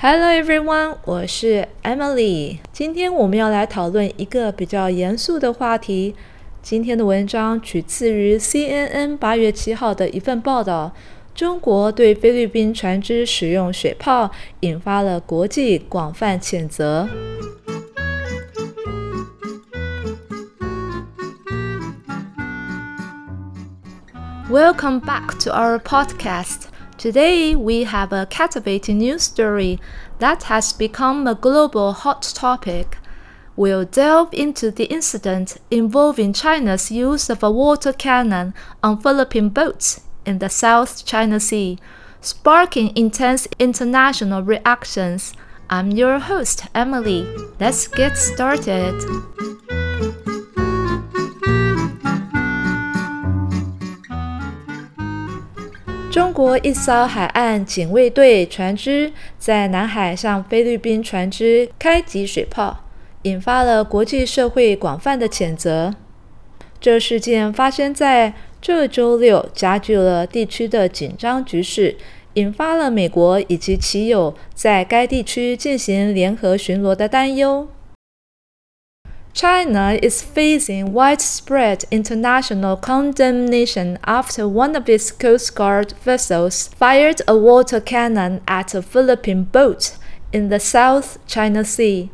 Hello everyone，我是 Emily。今天我们要来讨论一个比较严肃的话题。今天的文章取自于 CNN 八月七号的一份报道。中国对菲律宾船只使用水炮，引发了国际广泛谴责。Welcome back to our podcast. Today, we have a captivating news story that has become a global hot topic. We'll delve into the incident involving China's use of a water cannon on Philippine boats in the South China Sea, sparking intense international reactions. I'm your host, Emily. Let's get started. 国一艘海岸警卫队船只在南海向菲律宾船只开击水炮，引发了国际社会广泛的谴责。这事件发生在这周六，加剧了地区的紧张局势，引发了美国以及其友在该地区进行联合巡逻的担忧。China is facing widespread international condemnation after one of its Coast Guard vessels fired a water cannon at a Philippine boat in the South China Sea.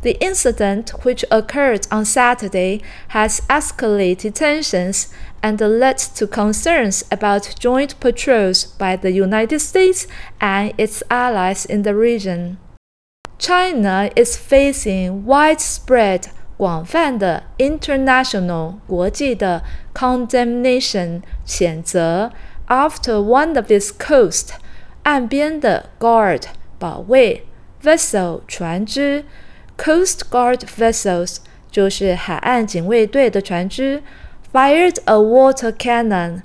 The incident, which occurred on Saturday, has escalated tensions and led to concerns about joint patrols by the United States and its allies in the region. China is facing widespread 广泛的 international 国际的 condemnation 谴责，after one of its coast 岸边的 guard 保卫 vessel 船只，coast guard vessels 就是海岸警卫队的船只，fired a water cannon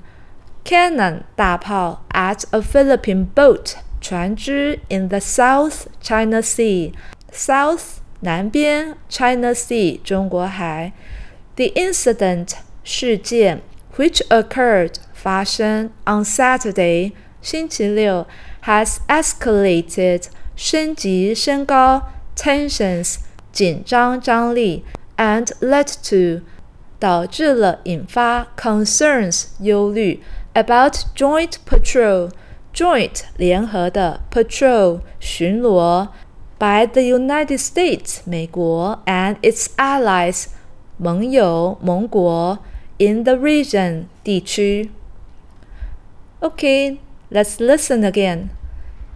cannon 大炮 at a Philippine boat 船只 in the South China Sea South 南边 China Sea 中国海，the incident 事件 which occurred 发生 on Saturday 星期六 has escalated 升级升高 tensions 紧张张力 and led to 导致了引发 concerns 忧虑 about joint patrol joint 联合的 patrol 巡逻 by the United States 美国 and its allies 盟友盟国 in the region 地区。Okay, let's listen again.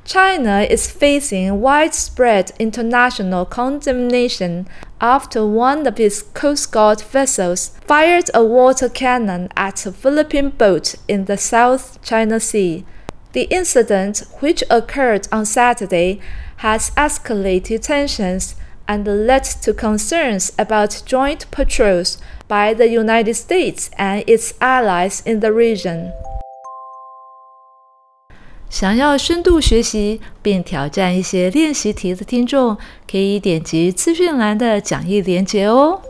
China is facing widespread international condemnation after one of its Coast Guard vessels fired a water cannon at a Philippine boat in the South China Sea. The incident, which occurred on Saturday, has escalated tensions and led to concerns about joint patrols by the United States and its allies in the region. 想要深度学习并挑战一些练习题的听众，可以点击资讯栏的讲义连结哦。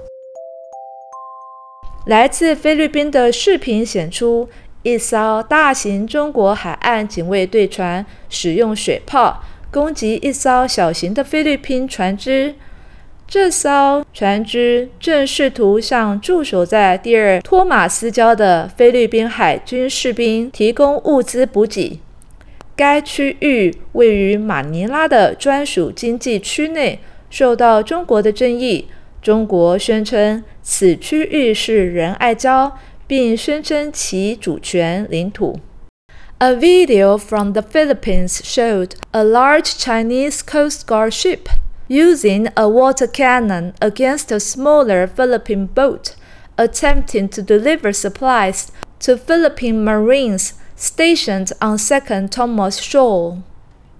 来自菲律宾的视频显出，一艘大型中国海岸警卫队船使用水炮。攻击一艘小型的菲律宾船只，这艘船只正试图向驻守在第二托马斯礁的菲律宾海军士兵提供物资补给。该区域位于马尼拉的专属经济区内，受到中国的争议。中国宣称此区域是仁爱礁，并宣称其主权领土。A video from the Philippines showed a large Chinese Coast Guard ship using a water cannon against a smaller Philippine boat attempting to deliver supplies to Philippine Marines stationed on Second Thomas Shoal.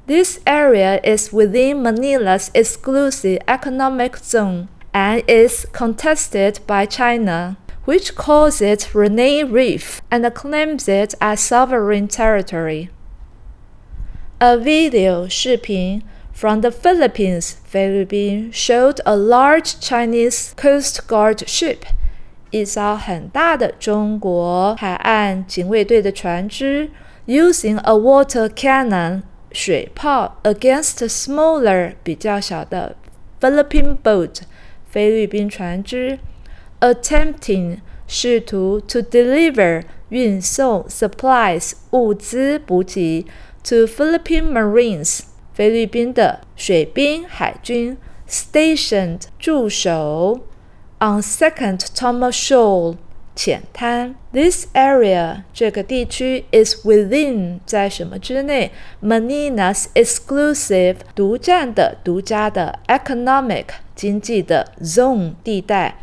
This area is within Manila's exclusive economic zone and is contested by China which calls it Ren'ai Reef and claims it as sovereign territory. A video 视频 from the Philippines, Philippines showed a large Chinese Coast Guard ship. 一艘很大的中国海岸警卫队的船只，using a water cannon 水炮 against a smaller 比较小的 Philippine boat 菲律宾船只。，attempting 试图 to deliver 运送 supplies 物资补给 to Philippine Marines 菲律宾的水兵海军 stationed 驻守 on Second Thomas Shoal 浅滩。This area 这个地区 is within 在什么之内？Manina's exclusive 独占的、独家的 economic 经济的 zone 地带。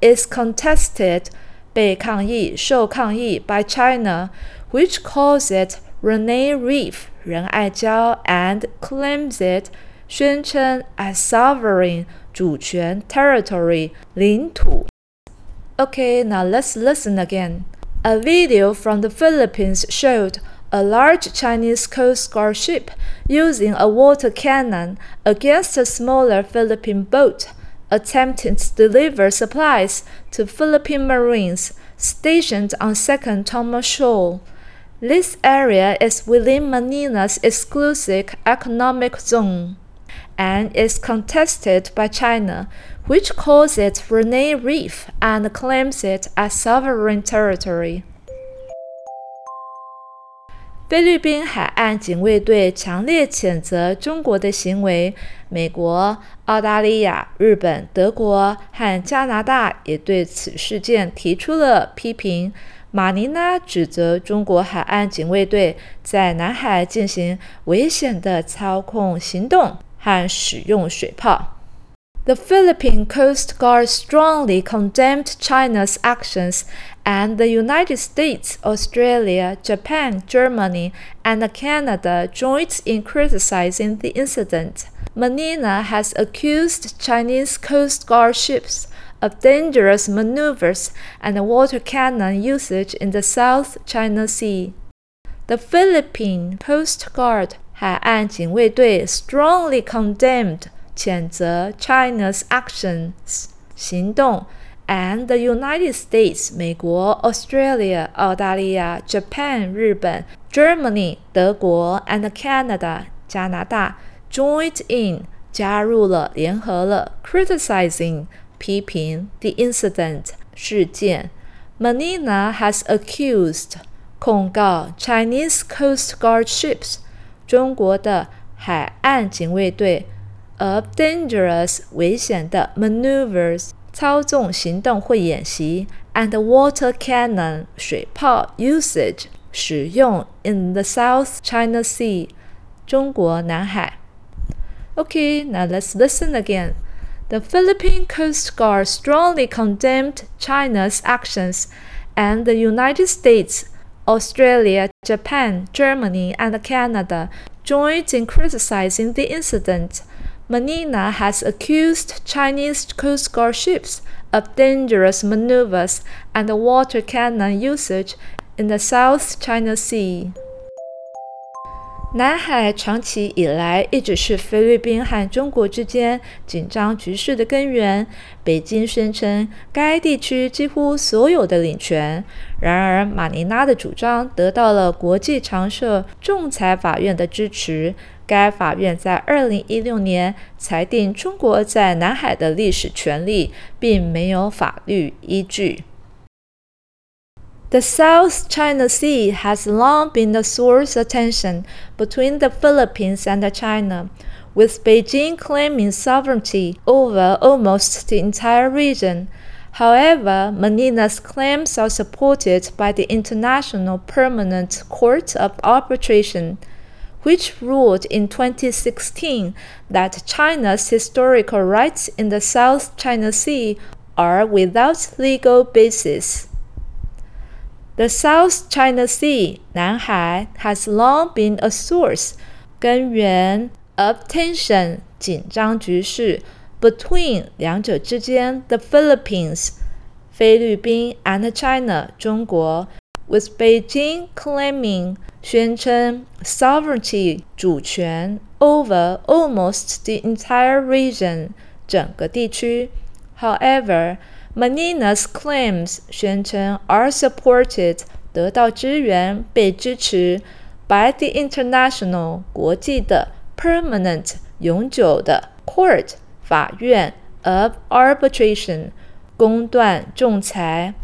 is contested 被抗议、受抗议 by China, which calls it Ren'ai Reef 仁爱礁 and claims it 宣称 as sovereign 主权 territory 领土。Okay, now let's listen again. A video from the Philippines showed a large Chinese Coast Guard ship using a water cannon against a smaller Philippine boat attempting to deliver supplies to Philippine Marines stationed on Second Thomas Shoal. This area is within Manila's exclusive economic zone and is contested by China, which calls it Ren'ai Reef and claims it as sovereign territory. 菲律宾海岸警卫队强烈谴责中国的行为。美国、澳大利亚、日本、德国和加拿大也对此事件提出了批评。马尼拉指责中国海岸警卫队在南海进行危险的操控行动。和使用水炮。The Philippine Coast Guard strongly condemned China's actions, and the United States, Australia, Japan, Germany, and Canada joined in criticizing the incident. Manila has accused Chinese Coast Guard ships of dangerous maneuvers and water cannon usage in the South China Sea. The Philippine Coast Guard 海岸警卫队 strongly condemned 谴责 China's actions 行动，and the United States 美国、Australia 澳大利亚、Japan 日本、Germany 德国 and Canada 加拿大 joined in 加入了联合了 criticizing 批评 the incident 事件。Manila has accused 控告 Chinese Coast Guard ships 中国的海岸警卫队 of dangerous 危险的 maneuvers 操纵行动或演习 and water cannon 水炮 usage 使用 in the South China Sea 中国南海。Okay, now let's listen again. The Philippine Coast Guard strongly condemned China's actions, and the United States Australia, Japan, Germany, and Canada joined in criticizing the incident. Manina has accused Chinese Coast Guard ships of dangerous maneuvers and water cannon usage in the South China Sea. 南海长期以来一直是菲律宾和中国之间紧张局势的根源。北京宣称该地区几乎所有的领权，然而马尼拉的主张得到了国际常设仲裁法院的支持。该法院在2016年裁定中国在南海的历史权利并没有法律依据。The South China Sea has long been a source of tension between the Philippines and China, with Beijing claiming sovereignty over almost the entire region. However, Manila's claims are supported by the International Permanent Court of Arbitration, which ruled in 2016 that China's historical rights in the South China Sea are without legal basis. The South China Sea 南海 has long been a source 根源 of tension 紧张局势 between 两者之间 the Philippines 菲律宾 and China 中国 with Beijing claiming 宣称 sovereignty 主权 over almost the entire region 整个地区。However, Manila's claims 宣称 are supported 得到支援被支持 by the international 国际的 permanent 永久的 court 法院 of arbitration 公断仲裁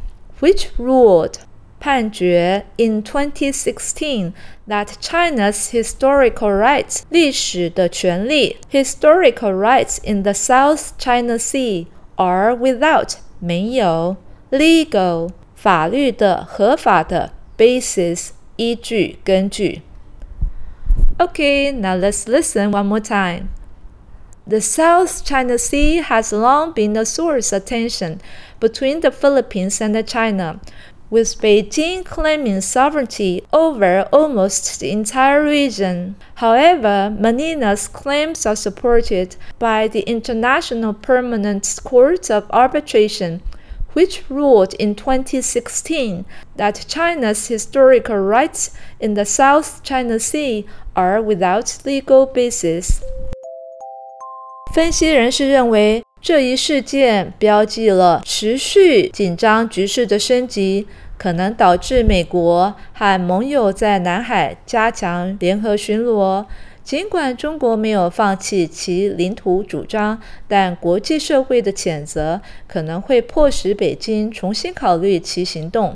，which ruled 判决 in 2016 that China's historical rights 历史的权利 historical rights in the South China Sea are without 没有 legal 法律的合法的 basis 依据根据。Okay, now let's listen one more time. The South China Sea has long been a source of tension between the Philippines and China, with Beijing claiming sovereignty over almost the entire region. However, Manila's claims are supported by the International Permanent Court of Arbitration, which ruled in 2016 that China's historical rights in the South China Sea are without legal basis. 分析人士认为， 这一事件标记了持续紧张局势的升级，可能导致美国和盟友在南海加强联合巡逻。尽管中国没有放弃其领土主张，但国际社会的谴责可能会迫使北京重新考虑其行动。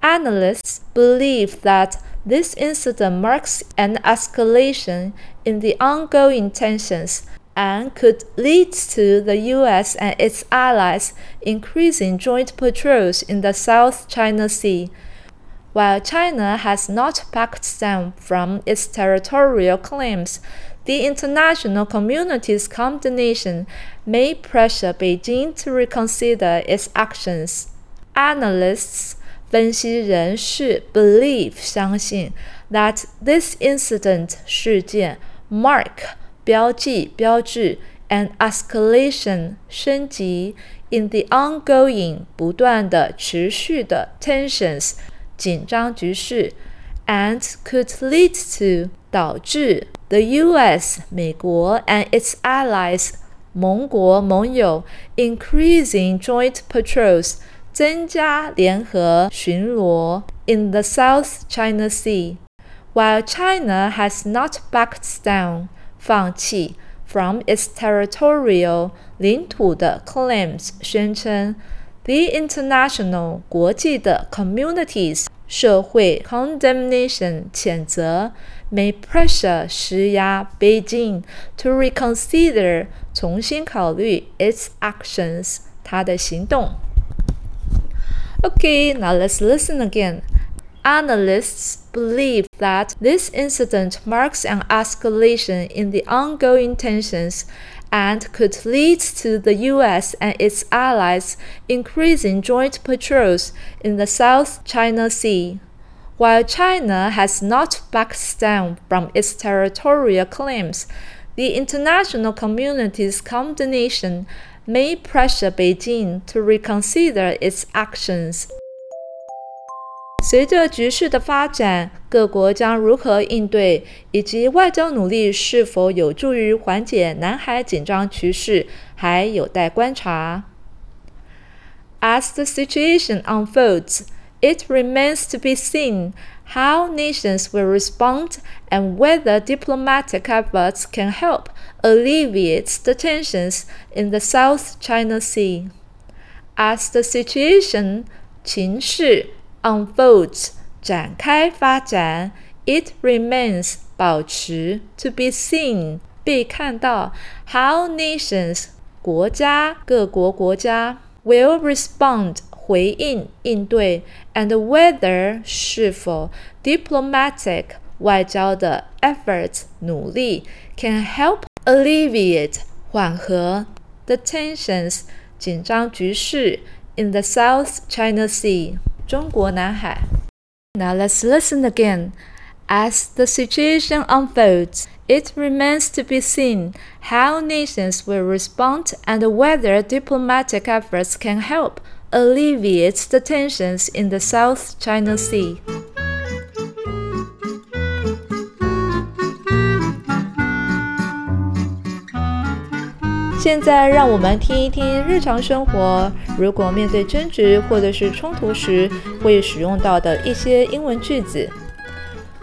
Analysts believe that this incident marks an escalation in the ongoing tensions and could lead to the US and its allies increasing joint patrols in the South China Sea. While China has not backed down from its territorial claims, the international community's condemnation may pressure Beijing to reconsider its actions. Analysts 分析人士 believe 相信 that this incident 事件 mark 标记、标志，an escalation 升级，in the ongoing 不断的、持续的 tensions 紧张局势，and could lead to 导致 the U.S. 美国 and its allies 盟国盟友 increasing joint patrols 增加联合巡逻 in the South China Sea, while China has not backed down. 放弃 from its territorial 领土的 claims 宣称，the international 国际的 communities 社会 condemnation 谴责 may pressure 施压 Beijing to reconsider 重新考虑 its actions 它的行动。Okay, now let's listen again. Analysts believe that this incident marks an escalation in the ongoing tensions and could lead to the US and its allies increasing joint patrols in the South China Sea. While China has not backed down from its territorial claims, the international community's condemnation may pressure Beijing to reconsider its actions. 随着局势的发展，各国将如何应对，以及外交努力是否有助于缓解南海紧张局势，还有待观察。As the situation unfolds, it remains to be seen how nations will respond and whether diplomatic efforts can help alleviate the tensions in the South China Sea. As the situation 情势 unfolds 展开发展，it remains 保持 to be seen 被看到，how nations 国家各国国家 will respond 回应应对，and whether 是否 diplomatic 外交的 efforts 努力 can help alleviate 缓和 the tensions 紧张局势 in the South China Sea。 中国南海。Now let's listen again. As the situation unfolds, it remains to be seen how nations will respond and whether diplomatic efforts can help alleviate the tensions in the South China Sea. 现在让我们听一听日常生活，如果面对争执或者是冲突时会使用到的一些英文句子。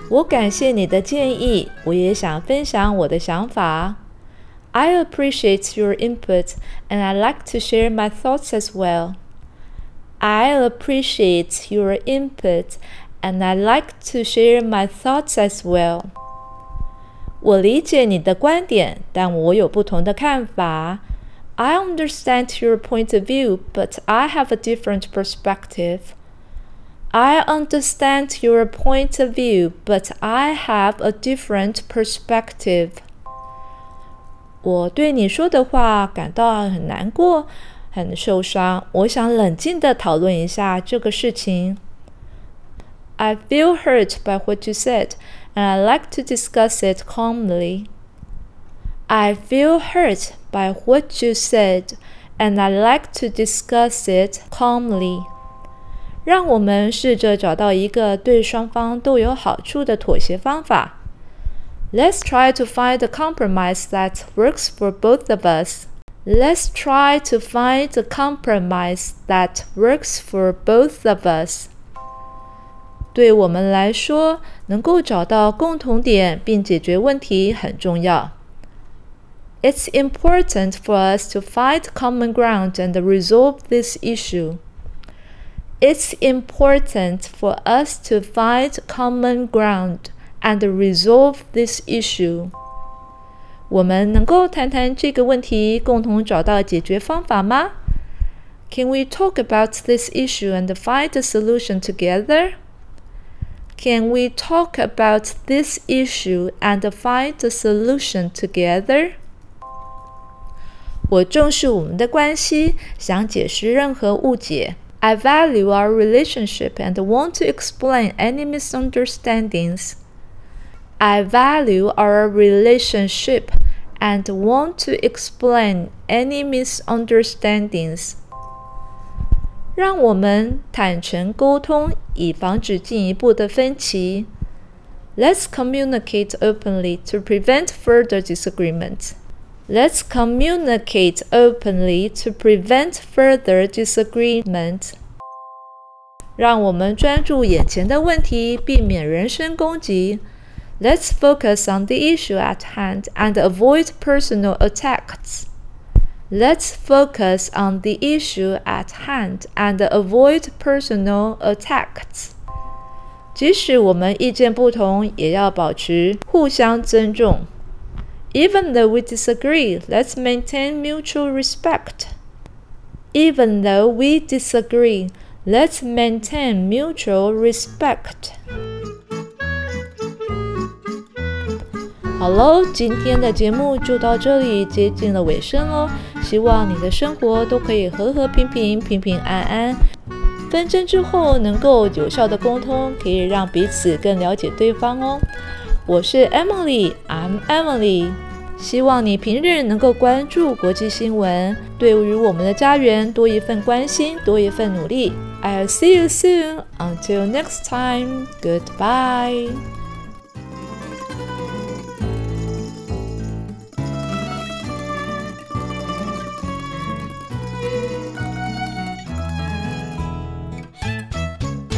我感谢你的建议，我也想分享我的想法。I appreciate your input and I like to share my thoughts as well. I appreciate your input and I like to share my thoughts as well. 我理解你的观点，但我有不同的看法。I understand your point of view, but I have a different perspective. I understand your point of view, but I have a different perspective. 我对你说的话感到很难过，很受伤。我想冷静地讨论一下这个事情。I feel hurt by what you said, and I like to discuss it calmly. I feel hurt by what you said, and I like to discuss it calmly. 让我们试着找到一个对双方都有好处的妥协方法。Let's try to find a compromise that works for both of us. Let's try to find a compromise that works for both of us. 对我们来说， 能够找到共同点并解决问题很重要。It's important for us to find common ground and resolve this issue. It's important for us to find common ground and resolve this issue. 我们能够谈谈这个问题，共同找到解决方法吗？Can we talk about this issue and find a solution together? Can we talk about this issue and find a solution together? 我重视我们的关系，想解释任何误解。I value our relationship and want to explain any misunderstandings. I value our relationship and want to explain any misunderstandings. 让我们坦诚沟通，以防止进一步的分歧。Let's communicate openly to prevent further disagreement. Let's communicate openly to prevent further disagreement. 让我们专注眼前的问题，避免人身攻击。Let's focus on the issue at hand and avoid personal attacks. Let's focus on the issue at hand and avoid personal attacks. 即使我们意见不同，也要保持互相尊重。Even though we disagree, let's maintain mutual respect. Even though we disagree, let's maintain mutual respect. 好喽，今天的节目就到这里，接近了尾声哦。 希望你的生活都可以和和平平、平平安安。纷争之后能够有效的沟通，可以让彼此更了解对方哦。我是 Emily，I'm Emily。希望你平日能够关注国际新闻，对于我们的家园多一份关心，多一份努力。I'll see you soon. Until next time. Goodbye.